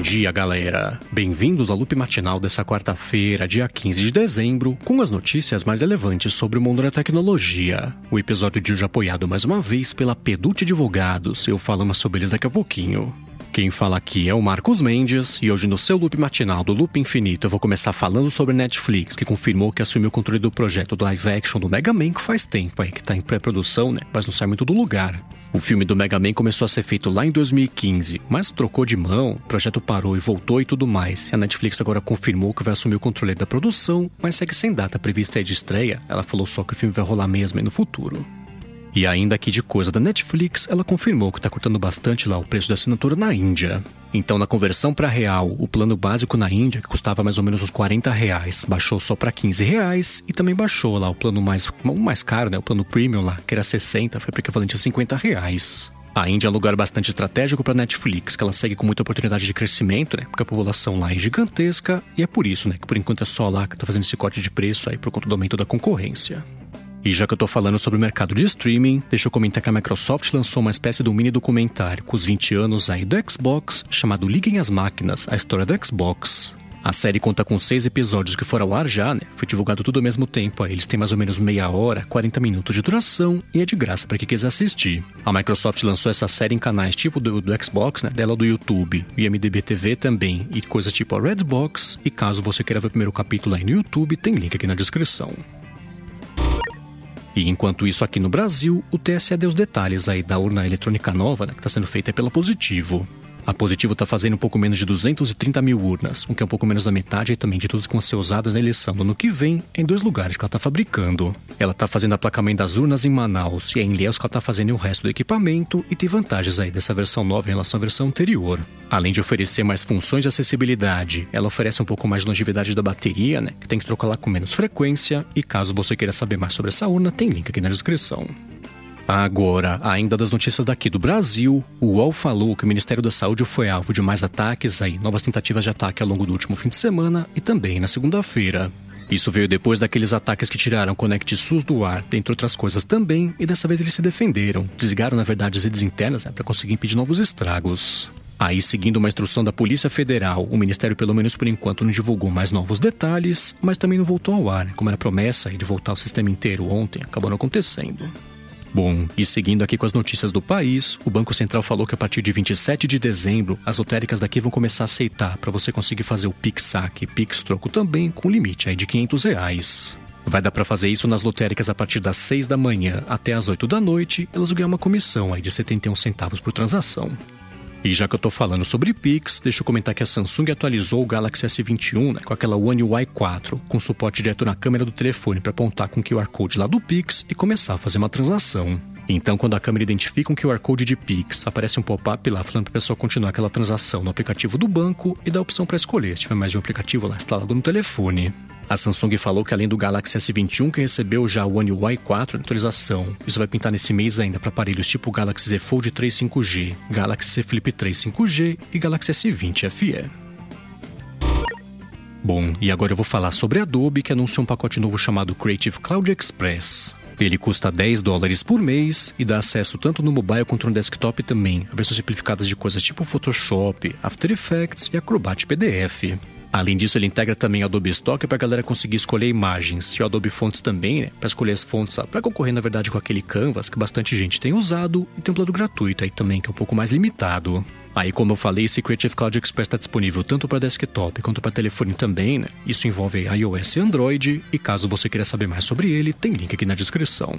Bom dia, galera! Bem-vindos ao loop matinal dessa quarta-feira, dia 15 de dezembro, com as notícias mais relevantes sobre o mundo da tecnologia. O episódio de hoje é apoiado mais uma vez pela Pedute Advogados, eu falo sobre eles daqui a pouquinho. Quem fala aqui é o Marcos Mendes e hoje no seu loop matinal do Loop Infinito eu vou começar falando sobre Netflix, que confirmou que assumiu o controle do projeto do live action do Mega Man que faz tempo aí, que tá em pré-produção, né? Mas não sai muito do lugar. O filme do Mega Man começou a ser feito lá em 2015, mas trocou de mão, o projeto parou e voltou e tudo mais. E a Netflix agora confirmou que vai assumir o controle da produção, mas segue sem data prevista de estreia. Ela falou só que o filme vai rolar mesmo aí no futuro. E ainda aqui de coisa da Netflix, ela confirmou que está cortando bastante lá o preço da assinatura na Índia. Então, na conversão para real, o plano básico na Índia, que custava mais ou menos uns 40 reais, baixou só para 15 reais e também baixou lá o plano mais, mais caro, né, o plano premium lá, que era 60, foi para equivalente a 50 reais. A Índia é um lugar bastante estratégico para a Netflix, que ela segue com muita oportunidade de crescimento, né? Porque a população lá é gigantesca e é por isso, né? Que por enquanto é só lá que está fazendo esse corte de preço aí por conta do aumento da concorrência. E já que eu tô falando sobre o mercado de streaming, deixa eu comentar que a Microsoft lançou uma espécie de um mini documentário com os 20 anos aí do Xbox, chamado Liguem as Máquinas, a história do Xbox. A série conta com seis episódios que foram ao ar já, né? Foi divulgado tudo ao mesmo tempo. Aí. Eles têm mais ou menos meia hora, 40 minutos de duração e é de graça para quem quiser assistir. A Microsoft lançou essa série em canais tipo do, do Xbox, né? Dela do YouTube e MDB TV também, e coisas tipo a Redbox. E caso você queira ver o primeiro capítulo aí no YouTube, tem link aqui na descrição. E enquanto isso aqui no Brasil, o TSE deu os detalhes aí da urna eletrônica nova, né, que está sendo feita pela Positivo. A Positivo está fazendo um pouco menos de 230 mil urnas, o que é um pouco menos da metade também de todas que vão ser usadas na eleição do ano que vem, em dois lugares que ela está fabricando. Ela está fazendo aplacamento das urnas em Manaus e é em Ilhéus que ela está fazendo o resto do equipamento e tem vantagens aí dessa versão nova em relação à versão anterior. Além de oferecer mais funções de acessibilidade, ela oferece um pouco mais de longevidade da bateria, né, que tem que trocar lá com menos frequência, e caso você queira saber mais sobre essa urna, tem link aqui na descrição. Agora, ainda das notícias daqui do Brasil, o UOL falou que o Ministério da Saúde foi alvo de mais ataques aí, novas tentativas de ataque ao longo do último fim de semana e também na segunda-feira. Isso veio depois daqueles ataques que tiraram o Conect SUS do ar, dentre outras coisas também, e dessa vez eles se defenderam. Desligaram, na verdade, as redes internas né, para conseguir impedir novos estragos. Aí, seguindo uma instrução da Polícia Federal, o Ministério, pelo menos por enquanto, não divulgou mais novos detalhes, mas também não voltou ao ar, né, como era promessa de voltar ao sistema inteiro ontem, acabou não acontecendo. Bom, e seguindo aqui com as notícias do país, o Banco Central falou que a partir de 27 de dezembro, as lotéricas daqui vão começar a aceitar para você conseguir fazer o Pix Saque Pix Troco também com limite aí de 500 reais. Vai dar para fazer isso nas lotéricas a partir das 6 da manhã até as 8 da noite, elas ganham uma comissão aí de 71 centavos por transação. E já que eu tô falando sobre Pix, deixa eu comentar que a Samsung atualizou o Galaxy S21 né, com aquela One UI 4, com suporte direto na câmera do telefone para apontar com o QR Code lá do Pix e começar a fazer uma transação. Então, quando a câmera identifica um QR Code de Pix, aparece um pop-up lá falando para a pessoa continuar aquela transação no aplicativo do banco e dá a opção para escolher se tiver mais de um aplicativo lá instalado no telefone. A Samsung falou que além do Galaxy S21 que recebeu já o One UI 4 em atualização, isso vai pintar nesse mês ainda para aparelhos tipo Galaxy Z Fold 3 5G, Galaxy Z Flip 3 5G e Galaxy S20 FE. Bom, e agora eu vou falar sobre a Adobe que anunciou um pacote novo chamado Creative Cloud Express. Ele custa 10 dólares por mês e dá acesso tanto no mobile quanto no desktop também a versões simplificadas de coisas tipo Photoshop, After Effects e Acrobat PDF. Além disso, ele integra também Adobe Stock para a galera conseguir escolher imagens e o Adobe Fonts também, né, para escolher as fontes para concorrer na verdade com aquele Canvas que bastante gente tem usado e tem um plano gratuito aí também que é um pouco mais limitado. Aí, como eu falei, esse Creative Cloud Express está disponível tanto para desktop quanto para telefone também, né? Isso envolve iOS e Android, e caso você queira saber mais sobre ele, tem link aqui na descrição.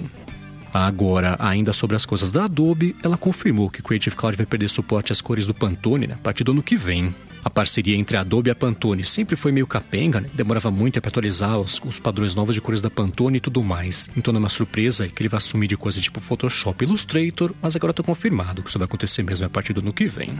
Agora, ainda sobre as coisas da Adobe, ela confirmou que Creative Cloud vai perder suporte às cores do Pantone né, a partir do ano que vem. A parceria entre a Adobe e a Pantone sempre foi meio capenga, né? demorava muito para atualizar os, os, padrões novos de cores da Pantone e tudo mais. Então não é uma surpresa que ele vai assumir de coisa tipo Photoshop Illustrator, mas agora está confirmado que isso vai acontecer mesmo a partir do ano que vem.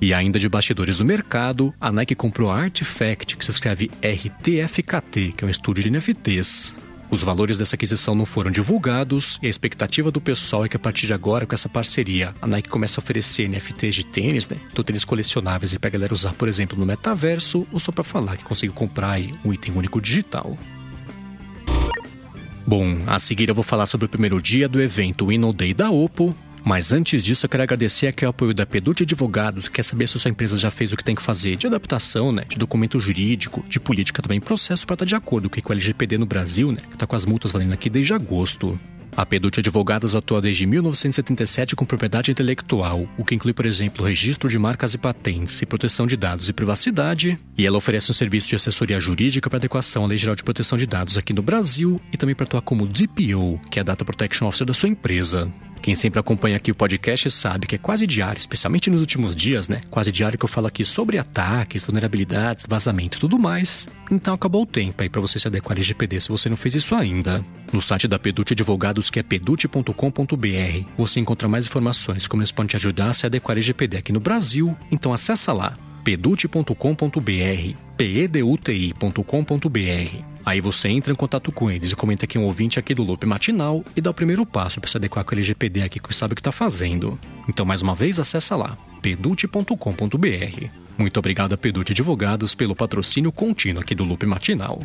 E ainda de bastidores do mercado, a Nike comprou a Artifact, que se escreve RTFKT, que é um estúdio de NFTs. Os valores dessa aquisição não foram divulgados e a expectativa do pessoal é que a partir de agora, com essa parceria, a Nike começa a oferecer NFTs de tênis, né? Então, tênis colecionáveis e pra galera usar, por exemplo, no metaverso ou só para falar que conseguiu comprar aí um item único digital. Bom, a seguir eu vou falar sobre o primeiro dia do evento Winnow Day da Oppo, Mas antes disso, eu quero agradecer aqui o apoio da Pedute Advogados, que quer saber se a sua empresa já fez o que tem que fazer de adaptação, né, de documento jurídico, de política também, processo para estar de acordo com o LGPD no Brasil, né, que está com as multas valendo aqui desde agosto. A Pedute Advogados atua desde 1977 com propriedade intelectual, o que inclui, por exemplo, registro de marcas e patentes, e proteção de dados e privacidade. E ela oferece um serviço de assessoria jurídica para adequação à Lei Geral de Proteção de Dados aqui no Brasil e também para atuar como DPO, que é a Data Protection Officer da sua empresa. Quem sempre acompanha aqui o podcast sabe que é quase diário, especialmente nos últimos dias, né? Quase diário que eu falo aqui sobre ataques, vulnerabilidades, vazamento e tudo mais. Então acabou o tempo aí para você se adequar ao LGPD se você não fez isso ainda. No site da Pedute Advogados, que é pedute.com.br, você encontra mais informações como eles podem te ajudar a se adequar ao LGPD aqui no Brasil. Então acessa lá pedute.com.br, peduti.com.br. Aí você entra em contato com eles e comenta que é um ouvinte aqui do Loop Matinal e dá o primeiro passo para se adequar com o LGPD aqui que sabe o que está fazendo. Então, mais uma vez, acessa lá, pedute.com.br. Muito obrigado a Pedute Advogados pelo patrocínio contínuo aqui do Loop Matinal.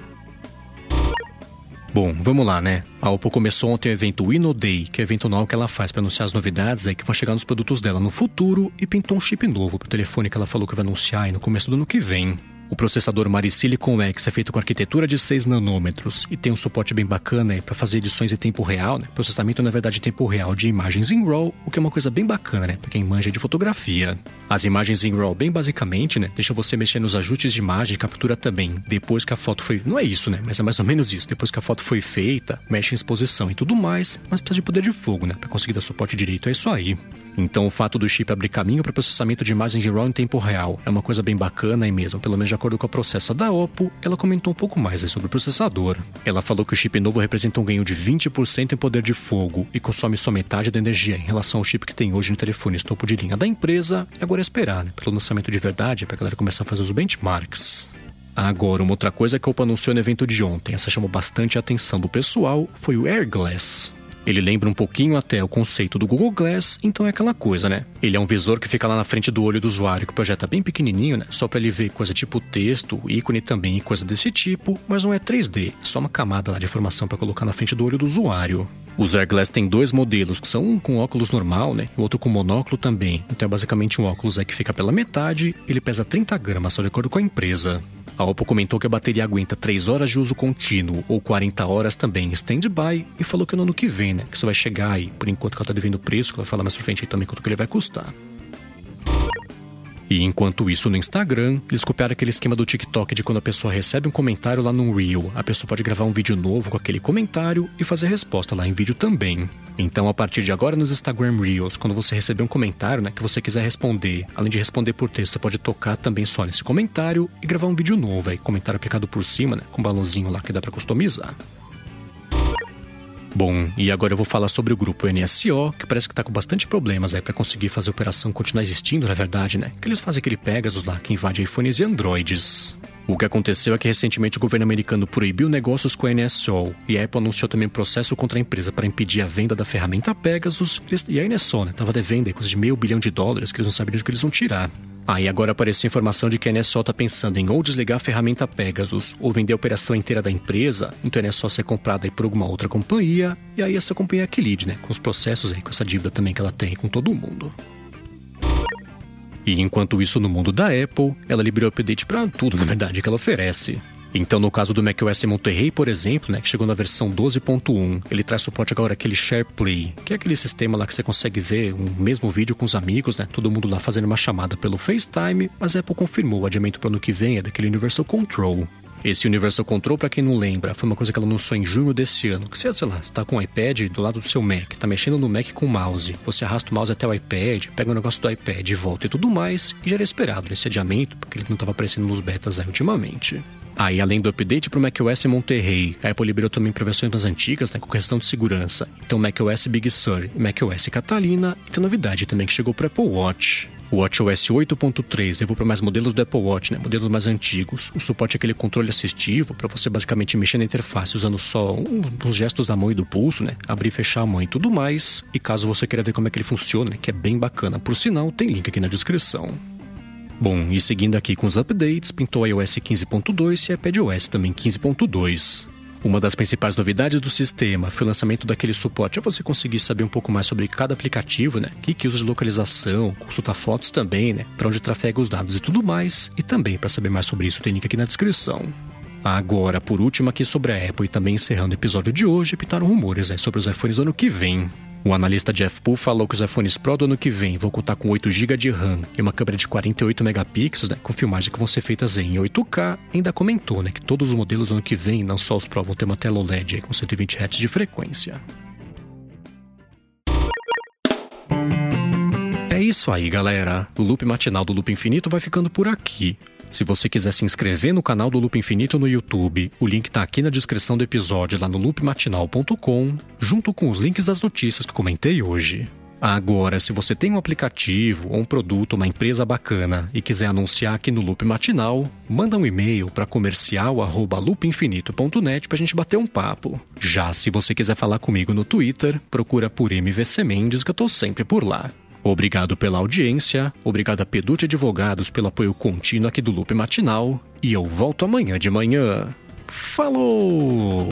Bom, vamos lá, né? A Oppo começou ontem o evento Winnow Day, que é o evento anual que ela faz para anunciar as novidades aí que vão chegar nos produtos dela no futuro e pintou um chip novo pro telefone que ela falou que vai anunciar aí no começo do ano que vem. O processador Mari Silicon X é feito com arquitetura de 6 nanômetros e tem um suporte bem bacana para fazer edições em tempo real, né? Processamento, na verdade, em tempo real de imagens em RAW, o que é uma coisa bem bacana, né? Para quem manja de fotografia. As imagens em RAW, bem basicamente, né? Deixam você mexer nos ajustes de imagem e captura também, depois que a foto foi. Não é isso, né? Mas é mais ou menos isso. Depois que a foto foi feita, mexe em exposição e tudo mais, mas precisa de poder de fogo, né? Para conseguir dar suporte direito, é isso aí. Então, o fato do chip abrir caminho para processamento de imagens de RAW em tempo real é uma coisa bem bacana e mesmo, pelo menos de acordo com a processa da Oppo, ela comentou um pouco mais sobre o processador. Ela falou que o chip novo representa um ganho de 20% em poder de fogo e consome só metade da energia em relação ao chip que tem hoje no telefone topo de linha da empresa. E agora é esperar, né, pelo lançamento de verdade, para a galera começar a fazer os benchmarks. Agora, uma outra coisa que a Oppo anunciou no evento de ontem, essa chamou bastante a atenção do pessoal, foi o Air Glass. Ele lembra um pouquinho até o conceito do Google Glass, então é aquela coisa, né? Ele é um visor que fica lá na frente do olho do usuário, que projeta bem pequenininho, né? Só para ele ver coisa tipo texto, ícone também e coisa desse tipo, mas não é 3D, é só uma camada lá de informação para colocar na frente do olho do usuário. Os Airglass tem dois modelos, que são um com óculos normal, né? E o outro com monóculo também. Então é basicamente um óculos aí que fica pela metade, ele pesa 30 gramas, só de acordo com a empresa. A Oppo comentou que a bateria aguenta 3 horas de uso contínuo ou 40 horas também em stand-by e falou que no ano que vem, né, que isso vai chegar aí, por enquanto ela tá devendo o preço, que ela vai falar mais pra frente aí também quanto que ele vai custar. E enquanto isso no Instagram, eles copiaram aquele esquema do TikTok de quando a pessoa recebe um comentário lá no Reel, a pessoa pode gravar um vídeo novo com aquele comentário e fazer resposta lá em vídeo também. Então, a partir de agora nos Instagram Reels, quando você receber um comentário, né, que você quiser responder, além de responder por texto, você pode tocar também só nesse comentário e gravar um vídeo novo aí, comentário aplicado por cima, né, com um balãozinho lá que dá para customizar. Bom, e agora eu vou falar sobre o grupo NSO, que parece que tá com bastante problemas aí para conseguir fazer a operação continuar existindo, na verdade, né? Que eles fazem aquele Pegasus lá que invade iPhones e Androids. O que aconteceu é que recentemente o governo americano proibiu negócios com a NSO e a Apple anunciou também um processo contra a empresa para impedir a venda da ferramenta Pegasus e a NSO, né? Tava devendo aí coisa de meio bilhão de dólares que eles não sabiam de que eles vão tirar. Aí ah, agora apareceu informação de que a NSO está pensando em ou desligar a ferramenta Pegasus ou vender a operação inteira da empresa, então a NSO ser comprada por alguma outra companhia, e aí essa companhia é que lide, né? Com os processos aí, com essa dívida também que ela tem com todo mundo. E enquanto isso, no mundo da Apple, ela liberou update para tudo, na verdade, que ela oferece. Então, no caso do macOS Monterey, por exemplo, né, que chegou na versão 12.1, ele traz suporte agora aquele SharePlay, que é aquele sistema lá que você consegue ver um mesmo vídeo com os amigos, né, todo mundo lá fazendo uma chamada pelo FaceTime, mas a Apple confirmou o adiamento para o ano que vem é daquele Universal Control. Esse Universal Control, para quem não lembra, foi uma coisa que ela anunciou em junho desse ano. Que você, sei lá, está com o iPad do lado do seu Mac, tá mexendo no Mac com o mouse, você arrasta o mouse até o iPad, pega o negócio do iPad volta e tudo mais, e já era esperado esse adiamento, porque ele não estava aparecendo nos betas aí ultimamente. Aí, além do update para o macOS Monterey, a Apple liberou também para versões mais antigas, né, com questão de segurança. Então, macOS Big Sur macOS Catalina. E tem novidade também que chegou para Apple Watch. O WatchOS 8.3 levou para mais modelos do Apple Watch, né? modelos mais antigos. O suporte é aquele controle assistivo para você basicamente mexer na interface usando só um, os gestos da mão e do pulso, né? Abrir e fechar a mão e tudo mais. E caso você queira ver como é que ele funciona, né? que é bem bacana, por sinal, tem link aqui na descrição. Bom, e seguindo aqui com os updates, pintou iOS 15.2 e iPadOS também 15.2. Uma das principais novidades do sistema foi o lançamento daquele suporte a você conseguir saber um pouco mais sobre cada aplicativo, né? Que, que usa de localização, consultar fotos também, né? Para onde trafega os dados e tudo mais. E também para saber mais sobre isso tem link aqui na descrição. Agora, por último, aqui sobre a Apple e também encerrando o episódio de hoje, pintaram rumores né, sobre os iPhones do ano que vem. O analista Jeff Poole falou que os iPhones Pro do ano que vem vão contar com 8 GB de RAM e uma câmera de 48 megapixels, né, com filmagens que vão ser feitas em 8K. Ainda comentou né, que todos os modelos do ano que vem, não só os Pro, vão ter uma tela OLED com 120 Hz de frequência. É isso aí, galera. O loop matinal do Loop Infinito vai ficando por aqui. Se você quiser se inscrever no canal do Loop Infinito no YouTube, o link está aqui na descrição do episódio lá no loopmatinal.com, junto com os links das notícias que comentei hoje. Agora, se você tem um aplicativo ou um produto, uma empresa bacana e quiser anunciar aqui no Loop Matinal, manda um e-mail para comercial@loopinfinito.net para a gente bater um papo. Já se você quiser falar comigo no Twitter, procura por MVC Mendes que eu estou sempre por lá. Obrigado pela audiência, obrigado a Pedute Advogados pelo apoio contínuo aqui do Loop Matinal, e eu volto amanhã de manhã. Falou!